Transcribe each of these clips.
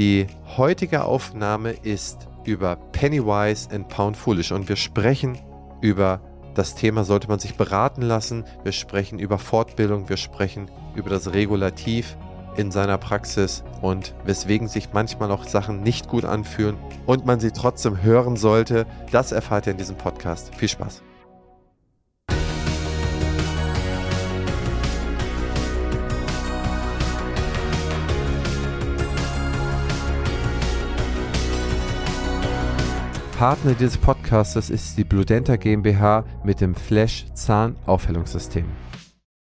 Die heutige Aufnahme ist über Pennywise and Pound Foolish und wir sprechen über das Thema, sollte man sich beraten lassen. Wir sprechen über Fortbildung, wir sprechen über das Regulativ in seiner Praxis und weswegen sich manchmal auch Sachen nicht gut anfühlen und man sie trotzdem hören sollte. Das erfahrt ihr in diesem Podcast. Viel Spaß. Partner dieses Podcasts ist die Bludenta GmbH mit dem Flash Zahnaufhellungssystem.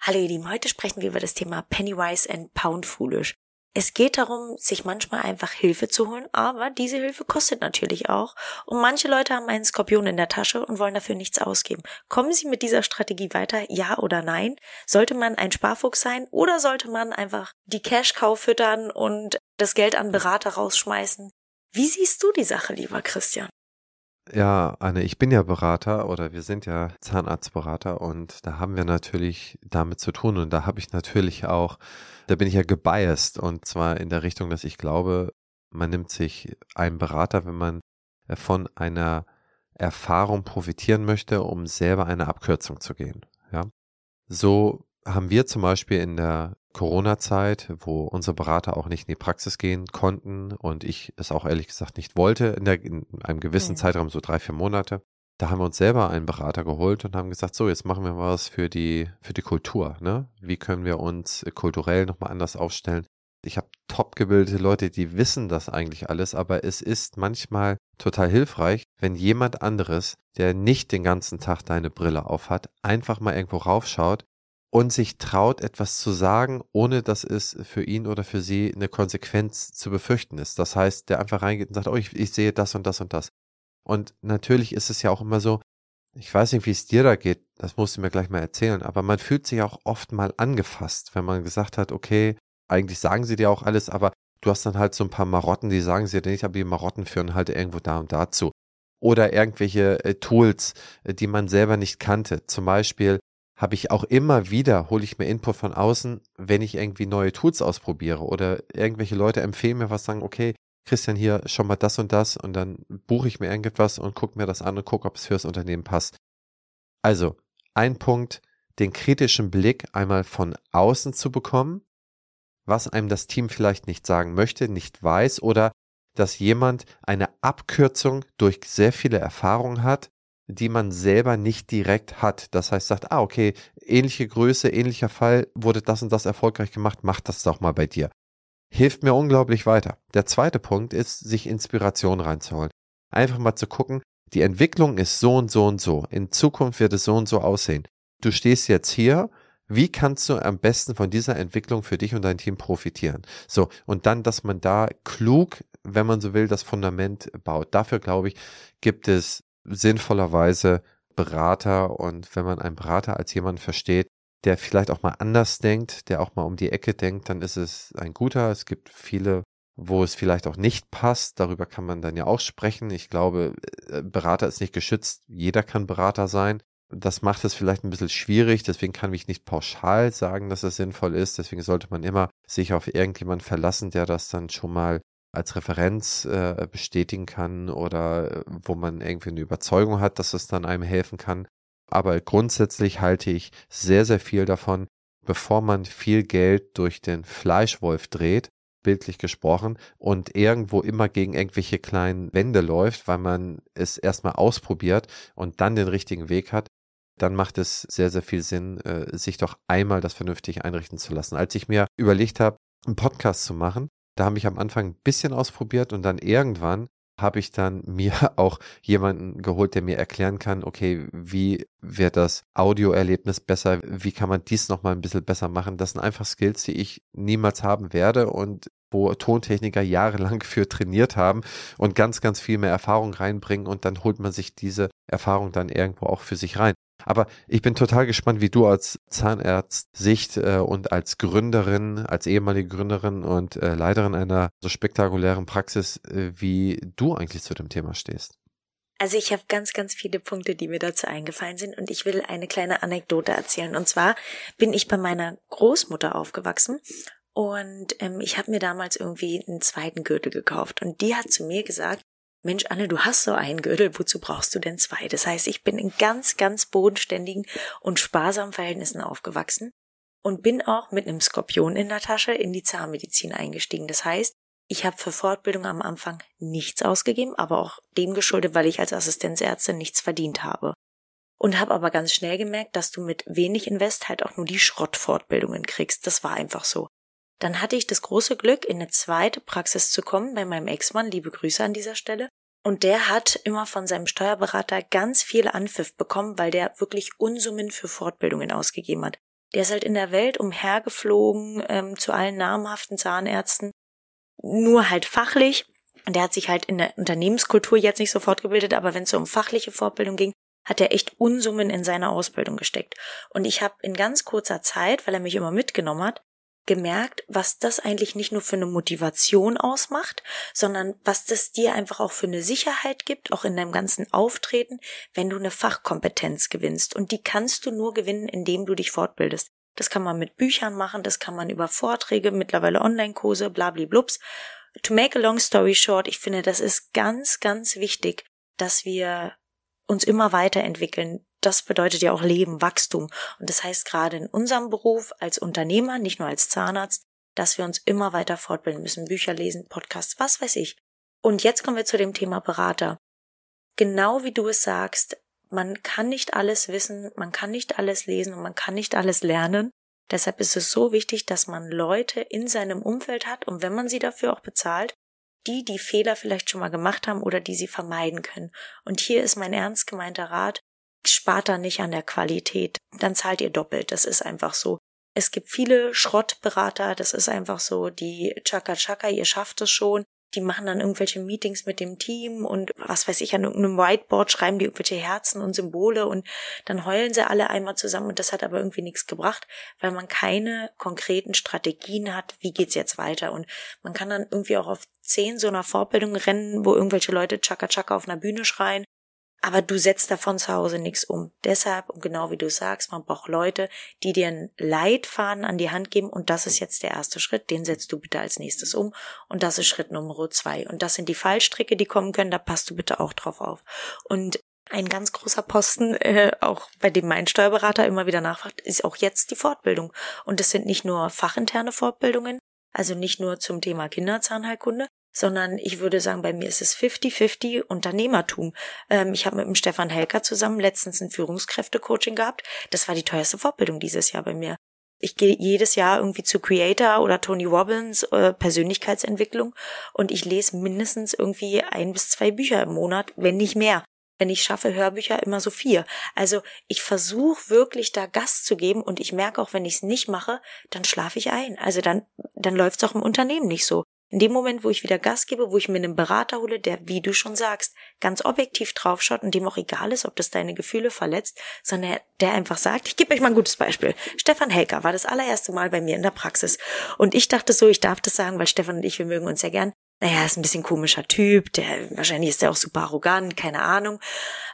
Hallo ihr Lieben, heute sprechen wir über das Thema Pennywise and Pound Foolish. Es geht darum, sich manchmal einfach Hilfe zu holen, aber diese Hilfe kostet natürlich auch. Und manche Leute haben einen Skorpion in der Tasche und wollen dafür nichts ausgeben. Kommen Sie mit dieser Strategie weiter? Ja oder nein? Sollte man ein Sparfuchs sein oder sollte man einfach die Cash-Cow füttern und das Geld an Berater rausschmeißen? Wie siehst du die Sache, lieber Christian? Ja, Anne, ich bin ja Berater oder wir sind ja Zahnarztberater und da haben wir natürlich damit zu tun und da habe ich natürlich auch, da bin ich ja gebiased und zwar in der Richtung, dass ich glaube, man nimmt sich einen Berater, wenn man äh, von einer Erfahrung profitieren möchte, um selber eine Abkürzung zu gehen. Ja, so haben wir zum Beispiel in der Corona-Zeit, wo unsere Berater auch nicht in die Praxis gehen konnten und ich es auch ehrlich gesagt nicht wollte, in, der, in einem gewissen ja. Zeitraum, so drei, vier Monate, da haben wir uns selber einen Berater geholt und haben gesagt, so, jetzt machen wir was für die, für die Kultur. Ne? Wie können wir uns kulturell nochmal anders aufstellen? Ich habe top gebildete Leute, die wissen das eigentlich alles, aber es ist manchmal total hilfreich, wenn jemand anderes, der nicht den ganzen Tag deine Brille aufhat, einfach mal irgendwo raufschaut und sich traut, etwas zu sagen, ohne dass es für ihn oder für sie eine Konsequenz zu befürchten ist. Das heißt, der einfach reingeht und sagt, oh, ich, ich sehe das und das und das. Und natürlich ist es ja auch immer so, ich weiß nicht, wie es dir da geht, das musst du mir gleich mal erzählen, aber man fühlt sich auch oft mal angefasst, wenn man gesagt hat, okay, eigentlich sagen sie dir auch alles, aber du hast dann halt so ein paar Marotten, die sagen sie dir nicht, aber die Marotten führen halt irgendwo da und dazu. Oder irgendwelche äh, Tools, äh, die man selber nicht kannte. Zum Beispiel, habe ich auch immer wieder, hole ich mir Input von außen, wenn ich irgendwie neue Tools ausprobiere oder irgendwelche Leute empfehlen mir was, sagen, okay, Christian, hier schon mal das und das und dann buche ich mir irgendetwas und gucke mir das an und gucke, ob es für das Unternehmen passt. Also, ein Punkt, den kritischen Blick einmal von außen zu bekommen, was einem das Team vielleicht nicht sagen möchte, nicht weiß oder dass jemand eine Abkürzung durch sehr viele Erfahrungen hat die man selber nicht direkt hat. Das heißt, sagt, ah, okay, ähnliche Größe, ähnlicher Fall, wurde das und das erfolgreich gemacht, mach das doch mal bei dir. Hilft mir unglaublich weiter. Der zweite Punkt ist, sich Inspiration reinzuholen. Einfach mal zu gucken, die Entwicklung ist so und so und so. In Zukunft wird es so und so aussehen. Du stehst jetzt hier. Wie kannst du am besten von dieser Entwicklung für dich und dein Team profitieren? So, und dann, dass man da klug, wenn man so will, das Fundament baut. Dafür, glaube ich, gibt es sinnvollerweise Berater und wenn man einen Berater als jemanden versteht, der vielleicht auch mal anders denkt, der auch mal um die Ecke denkt, dann ist es ein guter. Es gibt viele, wo es vielleicht auch nicht passt. Darüber kann man dann ja auch sprechen. Ich glaube, äh, Berater ist nicht geschützt. Jeder kann Berater sein. Das macht es vielleicht ein bisschen schwierig. Deswegen kann ich nicht pauschal sagen, dass es sinnvoll ist. Deswegen sollte man immer sich auf irgendjemanden verlassen, der das dann schon mal als Referenz äh, bestätigen kann oder äh, wo man irgendwie eine Überzeugung hat, dass es dann einem helfen kann. Aber grundsätzlich halte ich sehr, sehr viel davon, bevor man viel Geld durch den Fleischwolf dreht, bildlich gesprochen, und irgendwo immer gegen irgendwelche kleinen Wände läuft, weil man es erstmal ausprobiert und dann den richtigen Weg hat, dann macht es sehr, sehr viel Sinn, äh, sich doch einmal das vernünftig einrichten zu lassen. Als ich mir überlegt habe, einen Podcast zu machen, da habe ich am Anfang ein bisschen ausprobiert und dann irgendwann habe ich dann mir auch jemanden geholt, der mir erklären kann, okay, wie wird das Audioerlebnis besser, wie kann man dies nochmal ein bisschen besser machen. Das sind einfach Skills, die ich niemals haben werde und wo Tontechniker jahrelang für trainiert haben und ganz, ganz viel mehr Erfahrung reinbringen und dann holt man sich diese Erfahrung dann irgendwo auch für sich rein. Aber ich bin total gespannt, wie du als Zahnärzt-Sicht äh, und als Gründerin, als ehemalige Gründerin und äh, Leiterin einer so spektakulären Praxis, äh, wie du eigentlich zu dem Thema stehst. Also ich habe ganz, ganz viele Punkte, die mir dazu eingefallen sind und ich will eine kleine Anekdote erzählen. Und zwar bin ich bei meiner Großmutter aufgewachsen Und ähm, ich habe mir damals irgendwie einen zweiten Gürtel gekauft. Und die hat zu mir gesagt, Mensch, Anne, du hast so einen Gürtel, wozu brauchst du denn zwei? Das heißt, ich bin in ganz, ganz bodenständigen und sparsamen Verhältnissen aufgewachsen und bin auch mit einem Skorpion in der Tasche in die Zahnmedizin eingestiegen. Das heißt, ich habe für Fortbildung am Anfang nichts ausgegeben, aber auch dem geschuldet, weil ich als Assistenzärztin nichts verdient habe. Und habe aber ganz schnell gemerkt, dass du mit wenig Invest halt auch nur die Schrottfortbildungen kriegst. Das war einfach so. Dann hatte ich das große Glück, in eine zweite Praxis zu kommen bei meinem Ex-Mann. Liebe Grüße an dieser Stelle. Und der hat immer von seinem Steuerberater ganz viel Anpfiff bekommen, weil der wirklich Unsummen für Fortbildungen ausgegeben hat. Der ist halt in der Welt umhergeflogen ähm, zu allen namhaften Zahnärzten, nur halt fachlich. Und der hat sich halt in der Unternehmenskultur jetzt nicht so fortgebildet, aber wenn es so um fachliche Fortbildung ging, hat er echt Unsummen in seine Ausbildung gesteckt. Und ich habe in ganz kurzer Zeit, weil er mich immer mitgenommen hat, gemerkt, was das eigentlich nicht nur für eine Motivation ausmacht, sondern was das dir einfach auch für eine Sicherheit gibt, auch in deinem ganzen Auftreten, wenn du eine Fachkompetenz gewinnst. Und die kannst du nur gewinnen, indem du dich fortbildest. Das kann man mit Büchern machen, das kann man über Vorträge, mittlerweile Online-Kurse, blabliblups. To make a long story short, ich finde, das ist ganz, ganz wichtig, dass wir uns immer weiterentwickeln, das bedeutet ja auch Leben, Wachstum. Und das heißt gerade in unserem Beruf als Unternehmer, nicht nur als Zahnarzt, dass wir uns immer weiter fortbilden müssen, Bücher lesen, Podcasts, was weiß ich. Und jetzt kommen wir zu dem Thema Berater. Genau wie du es sagst, man kann nicht alles wissen, man kann nicht alles lesen und man kann nicht alles lernen. Deshalb ist es so wichtig, dass man Leute in seinem Umfeld hat und wenn man sie dafür auch bezahlt, die die Fehler vielleicht schon mal gemacht haben oder die sie vermeiden können. Und hier ist mein ernst gemeinter Rat, spart da nicht an der Qualität, dann zahlt ihr doppelt. Das ist einfach so. Es gibt viele Schrottberater, das ist einfach so, die Chaka Chaka, ihr schafft es schon. Die machen dann irgendwelche Meetings mit dem Team und was weiß ich, an irgendeinem Whiteboard schreiben die irgendwelche Herzen und Symbole und dann heulen sie alle einmal zusammen und das hat aber irgendwie nichts gebracht, weil man keine konkreten Strategien hat, wie geht's jetzt weiter und man kann dann irgendwie auch auf zehn so einer Vorbildung rennen, wo irgendwelche Leute Chaka Chaka auf einer Bühne schreien aber du setzt davon zu Hause nichts um. Deshalb, und genau wie du sagst, man braucht Leute, die dir einen Leitfaden an die Hand geben und das ist jetzt der erste Schritt, den setzt du bitte als nächstes um und das ist Schritt Nummer zwei. Und das sind die Fallstricke, die kommen können, da passt du bitte auch drauf auf. Und ein ganz großer Posten, äh, auch bei dem mein Steuerberater immer wieder nachfragt, ist auch jetzt die Fortbildung. Und es sind nicht nur fachinterne Fortbildungen, also nicht nur zum Thema Kinderzahnheilkunde, sondern ich würde sagen, bei mir ist es 50-50 Unternehmertum. Ähm, ich habe mit dem Stefan Helker zusammen letztens ein Führungskräfte-Coaching gehabt. Das war die teuerste Fortbildung dieses Jahr bei mir. Ich gehe jedes Jahr irgendwie zu Creator oder Tony Robbins äh, Persönlichkeitsentwicklung und ich lese mindestens irgendwie ein bis zwei Bücher im Monat, wenn nicht mehr. Wenn ich schaffe Hörbücher immer so vier. Also ich versuche wirklich da Gas zu geben und ich merke auch, wenn ich es nicht mache, dann schlafe ich ein. Also dann dann läuft es auch im Unternehmen nicht so. In dem Moment, wo ich wieder Gas gebe, wo ich mir einen Berater hole, der, wie du schon sagst, ganz objektiv draufschaut und dem auch egal ist, ob das deine Gefühle verletzt, sondern der einfach sagt, ich gebe euch mal ein gutes Beispiel. Stefan Helker war das allererste Mal bei mir in der Praxis. Und ich dachte so, ich darf das sagen, weil Stefan und ich, wir mögen uns ja gern. Naja, ist ein bisschen komischer Typ, der, wahrscheinlich ist er auch super arrogant, keine Ahnung.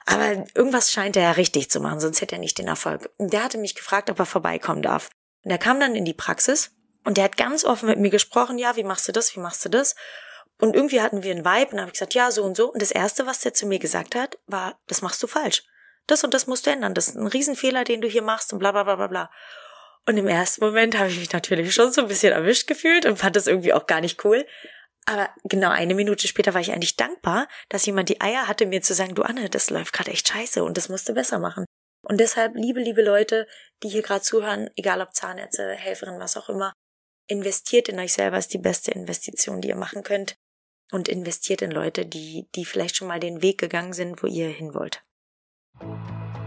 Aber irgendwas scheint er ja richtig zu machen, sonst hätte er nicht den Erfolg. Und der hatte mich gefragt, ob er vorbeikommen darf. Und er kam dann in die Praxis und der hat ganz offen mit mir gesprochen, ja, wie machst du das, wie machst du das? Und irgendwie hatten wir einen Vibe und habe ich gesagt, ja, so und so. Und das Erste, was der zu mir gesagt hat, war, das machst du falsch. Das und das musst du ändern. Das ist ein Riesenfehler, den du hier machst und bla bla bla bla bla. Und im ersten Moment habe ich mich natürlich schon so ein bisschen erwischt gefühlt und fand das irgendwie auch gar nicht cool. Aber genau eine Minute später war ich eigentlich dankbar, dass jemand die Eier hatte, mir zu sagen, du Anne, das läuft gerade echt scheiße und das musst du besser machen. Und deshalb, liebe, liebe Leute, die hier gerade zuhören, egal ob Zahnärzte, Helferin, was auch immer, investiert in euch selber ist die beste Investition, die ihr machen könnt. Und investiert in Leute, die, die vielleicht schon mal den Weg gegangen sind, wo ihr hin wollt.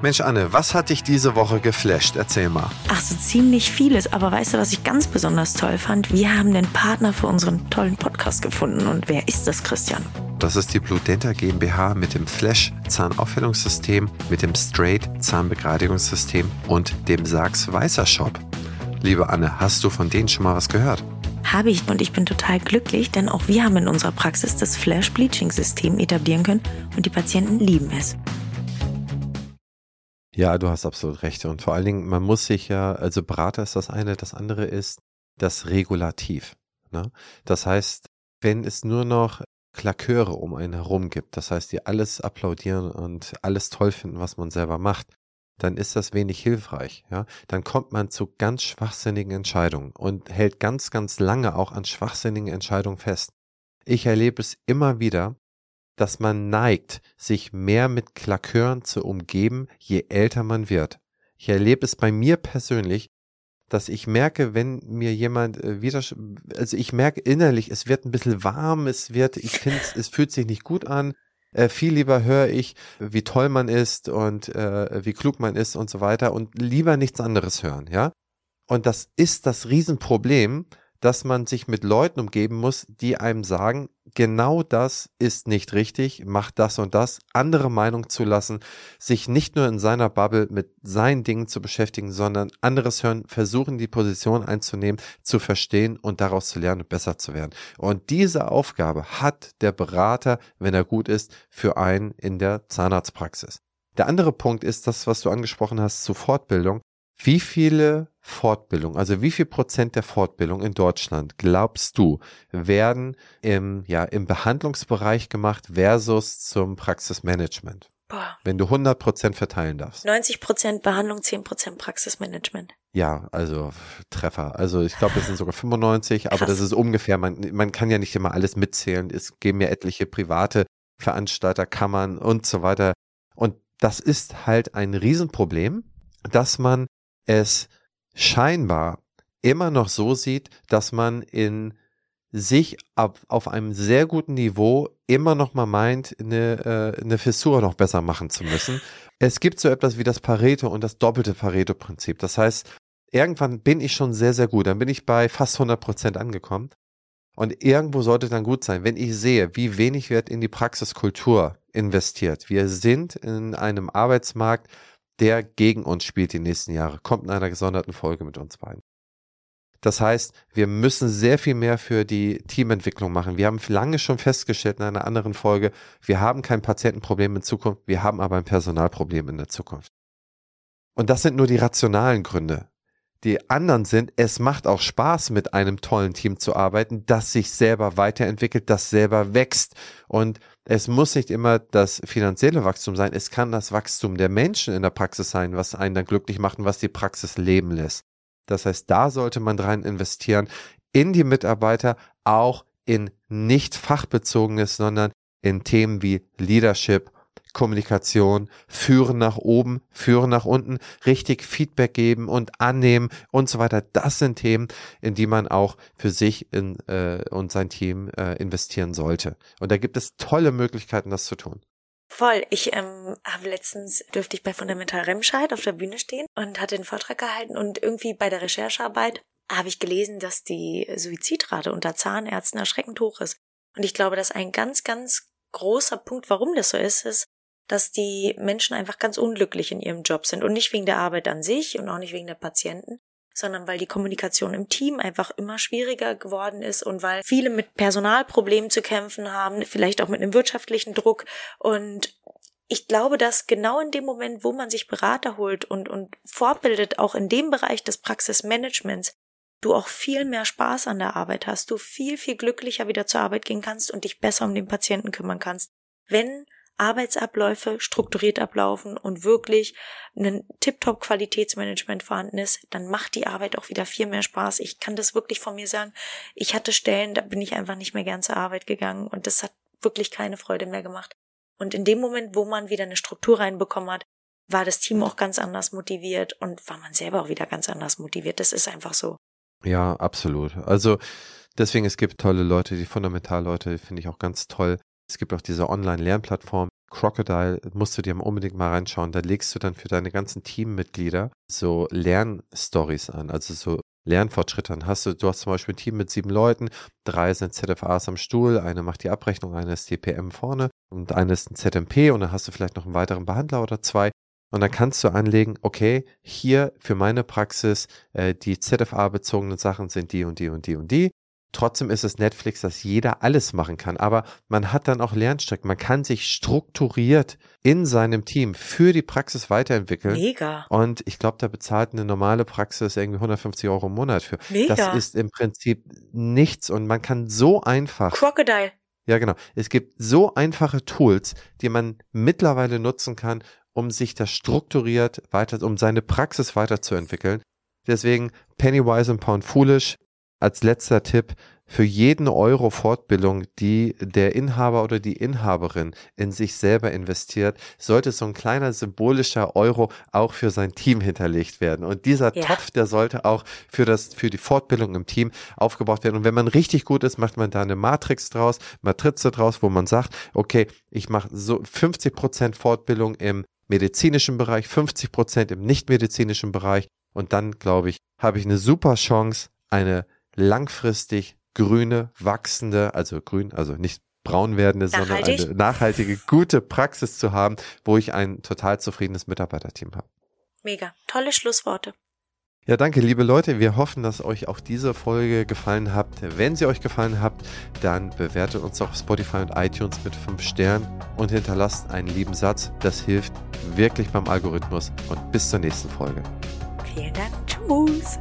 Mensch, Anne, was hat dich diese Woche geflasht? Erzähl mal. Ach, so ziemlich vieles. Aber weißt du, was ich ganz besonders toll fand? Wir haben den Partner für unseren tollen Podcast gefunden. Und wer ist das, Christian? Das ist die Blue Denta GmbH mit dem Flash Zahnaufhellungssystem, mit dem Straight Zahnbegradigungssystem und dem Sachs Weißer Shop. Liebe Anne, hast du von denen schon mal was gehört? Habe ich und ich bin total glücklich, denn auch wir haben in unserer Praxis das Flash Bleaching System etablieren können und die Patienten lieben es. Ja, du hast absolut recht. Und vor allen Dingen, man muss sich ja, also Berater ist das eine, das andere ist, das Regulativ. Ne? Das heißt, wenn es nur noch Klaköre um einen herum gibt, das heißt, die alles applaudieren und alles toll finden, was man selber macht, dann ist das wenig hilfreich. Ja? Dann kommt man zu ganz schwachsinnigen Entscheidungen und hält ganz, ganz lange auch an schwachsinnigen Entscheidungen fest. Ich erlebe es immer wieder, dass man neigt, sich mehr mit Klakören zu umgeben, je älter man wird. Ich erlebe es bei mir persönlich, dass ich merke, wenn mir jemand äh, wieder, also ich merke innerlich, es wird ein bisschen warm, es wird, ich finde, es fühlt sich nicht gut an. Äh, viel lieber höre ich, wie toll man ist und äh, wie klug man ist und so weiter und lieber nichts anderes hören, ja. Und das ist das Riesenproblem, dass man sich mit Leuten umgeben muss, die einem sagen, genau das ist nicht richtig, macht das und das, andere Meinung zu lassen, sich nicht nur in seiner Bubble mit seinen Dingen zu beschäftigen, sondern anderes hören, versuchen die Position einzunehmen, zu verstehen und daraus zu lernen und besser zu werden. Und diese Aufgabe hat der Berater, wenn er gut ist, für einen in der Zahnarztpraxis. Der andere Punkt ist das, was du angesprochen hast zu Fortbildung. Wie viele Fortbildung, also wie viel Prozent der Fortbildung in Deutschland glaubst du werden im, ja, im Behandlungsbereich gemacht versus zum Praxismanagement? Boah. Wenn du 100 Prozent verteilen darfst. 90 Prozent Behandlung, 10 Prozent Praxismanagement. Ja, also Treffer. Also ich glaube, es sind sogar 95, Krass. aber das ist ungefähr, man, man kann ja nicht immer alles mitzählen. Es geben ja etliche private Veranstalter, Kammern und so weiter. Und das ist halt ein Riesenproblem, dass man es scheinbar immer noch so sieht, dass man in sich ab, auf einem sehr guten Niveau immer noch mal meint, eine, äh, eine Fissur noch besser machen zu müssen. Es gibt so etwas wie das Pareto und das doppelte Pareto-Prinzip. Das heißt, irgendwann bin ich schon sehr, sehr gut. Dann bin ich bei fast 100 Prozent angekommen. Und irgendwo sollte dann gut sein, wenn ich sehe, wie wenig wird in die Praxiskultur investiert. Wir sind in einem Arbeitsmarkt, der gegen uns spielt die nächsten Jahre, kommt in einer gesonderten Folge mit uns beiden. Das heißt, wir müssen sehr viel mehr für die Teamentwicklung machen. Wir haben lange schon festgestellt in einer anderen Folge, wir haben kein Patientenproblem in Zukunft, wir haben aber ein Personalproblem in der Zukunft. Und das sind nur die rationalen Gründe. Die anderen sind, es macht auch Spaß, mit einem tollen Team zu arbeiten, das sich selber weiterentwickelt, das selber wächst. Und es muss nicht immer das finanzielle Wachstum sein, es kann das Wachstum der Menschen in der Praxis sein, was einen dann glücklich macht und was die Praxis leben lässt. Das heißt, da sollte man rein investieren, in die Mitarbeiter, auch in nicht fachbezogenes, sondern in Themen wie Leadership Kommunikation, führen nach oben, führen nach unten, richtig Feedback geben und annehmen und so weiter. Das sind Themen, in die man auch für sich in, äh, und sein Team äh, investieren sollte. Und da gibt es tolle Möglichkeiten, das zu tun. Voll. Ich ähm, habe letztens dürfte ich bei Fundamental Remscheid auf der Bühne stehen und hatte einen Vortrag gehalten und irgendwie bei der Recherchearbeit habe ich gelesen, dass die Suizidrate unter Zahnärzten erschreckend hoch ist. Und ich glaube, dass ein ganz, ganz großer Punkt, warum das so ist, ist, dass die Menschen einfach ganz unglücklich in ihrem Job sind und nicht wegen der Arbeit an sich und auch nicht wegen der Patienten, sondern weil die Kommunikation im Team einfach immer schwieriger geworden ist und weil viele mit Personalproblemen zu kämpfen haben, vielleicht auch mit einem wirtschaftlichen Druck und ich glaube, dass genau in dem Moment, wo man sich Berater holt und, und fortbildet, auch in dem Bereich des Praxismanagements, du auch viel mehr Spaß an der Arbeit hast, du viel, viel glücklicher wieder zur Arbeit gehen kannst und dich besser um den Patienten kümmern kannst. Wenn Arbeitsabläufe strukturiert ablaufen und wirklich ein tiptop Qualitätsmanagement vorhanden ist, dann macht die Arbeit auch wieder viel mehr Spaß. Ich kann das wirklich von mir sagen. Ich hatte Stellen, da bin ich einfach nicht mehr gern zur Arbeit gegangen und das hat wirklich keine Freude mehr gemacht. Und in dem Moment, wo man wieder eine Struktur reinbekommen hat, war das Team auch ganz anders motiviert und war man selber auch wieder ganz anders motiviert. Das ist einfach so. Ja, absolut. Also deswegen, es gibt tolle Leute, die Fundamentalleute finde ich auch ganz toll. Es gibt auch diese Online-Lernplattform Crocodile, musst du dir unbedingt mal reinschauen. Da legst du dann für deine ganzen Teammitglieder so Lernstories an, also so Lernfortschritte an. Hast du, du hast zum Beispiel ein Team mit sieben Leuten, drei sind ZFAs am Stuhl, eine macht die Abrechnung, eine ist die PM vorne und eine ist ein ZMP und dann hast du vielleicht noch einen weiteren Behandler oder zwei. Und dann kannst du anlegen, okay, hier für meine Praxis, äh, die ZFA-bezogenen Sachen sind die und die und die und die. Trotzdem ist es Netflix, dass jeder alles machen kann. Aber man hat dann auch Lernstrecken. Man kann sich strukturiert in seinem Team für die Praxis weiterentwickeln. Mega. Und ich glaube, da bezahlt eine normale Praxis irgendwie 150 Euro im Monat für. Mega. Das ist im Prinzip nichts und man kann so einfach. Crocodile. Ja, genau. Es gibt so einfache Tools, die man mittlerweile nutzen kann, um sich das strukturiert weiter, um seine Praxis weiterzuentwickeln. Deswegen Pennywise und Pound Foolish als letzter Tipp für jeden Euro Fortbildung, die der Inhaber oder die Inhaberin in sich selber investiert, sollte so ein kleiner symbolischer Euro auch für sein Team hinterlegt werden. Und dieser Ja. Topf, der sollte auch für das, für die Fortbildung im Team aufgebaut werden. Und wenn man richtig gut ist, macht man da eine Matrix draus, Matrize draus, wo man sagt, okay, ich mache so 50 Prozent Fortbildung im medizinischen Bereich, 50 Prozent im nichtmedizinischen Bereich. Und dann, glaube ich, habe ich eine super Chance, eine langfristig grüne, wachsende, also grün, also nicht braun werdende, sondern Nachhaltig. eine nachhaltige, gute Praxis zu haben, wo ich ein total zufriedenes Mitarbeiterteam habe. Mega. Tolle Schlussworte. Ja, danke, liebe Leute. Wir hoffen, dass euch auch diese Folge gefallen hat. Wenn sie euch gefallen hat, dann bewertet uns auf Spotify und iTunes mit 5 Sternen und hinterlasst einen lieben Satz. Das hilft wirklich beim Algorithmus. Und bis zur nächsten Folge. Vielen Dank. Tschüss.